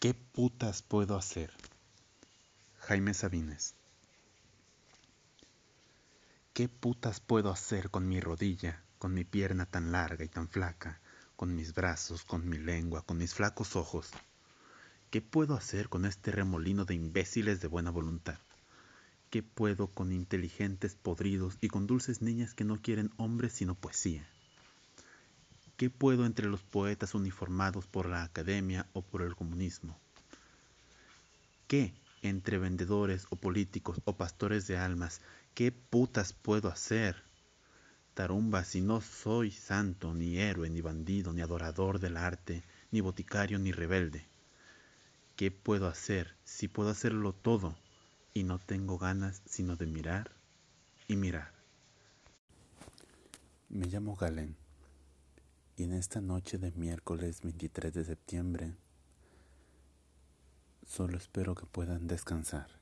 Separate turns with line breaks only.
¿Qué putas puedo hacer? Jaime Sabines. ¿Qué putas puedo hacer con mi rodilla, con mi pierna tan larga y tan flaca, con mis brazos, con mi lengua, con mis flacos ojos? ¿Qué puedo hacer con este remolino de imbéciles de buena voluntad? ¿Qué puedo con inteligentes podridos y con dulces niñas que no quieren hombres sino poesía? ¿Qué puedo entre los poetas uniformados por la academia o por el comunismo? ¿Qué entre vendedores o políticos o pastores de almas? ¿Qué putas puedo hacer? Tarumba, si no soy santo, ni héroe, ni bandido, ni adorador del arte, ni boticario, ni rebelde. ¿Qué puedo hacer si puedo hacerlo todo y no tengo ganas sino de mirar y mirar? Me llamo Galen y en esta noche de miércoles 23 de septiembre solo espero que puedan descansar.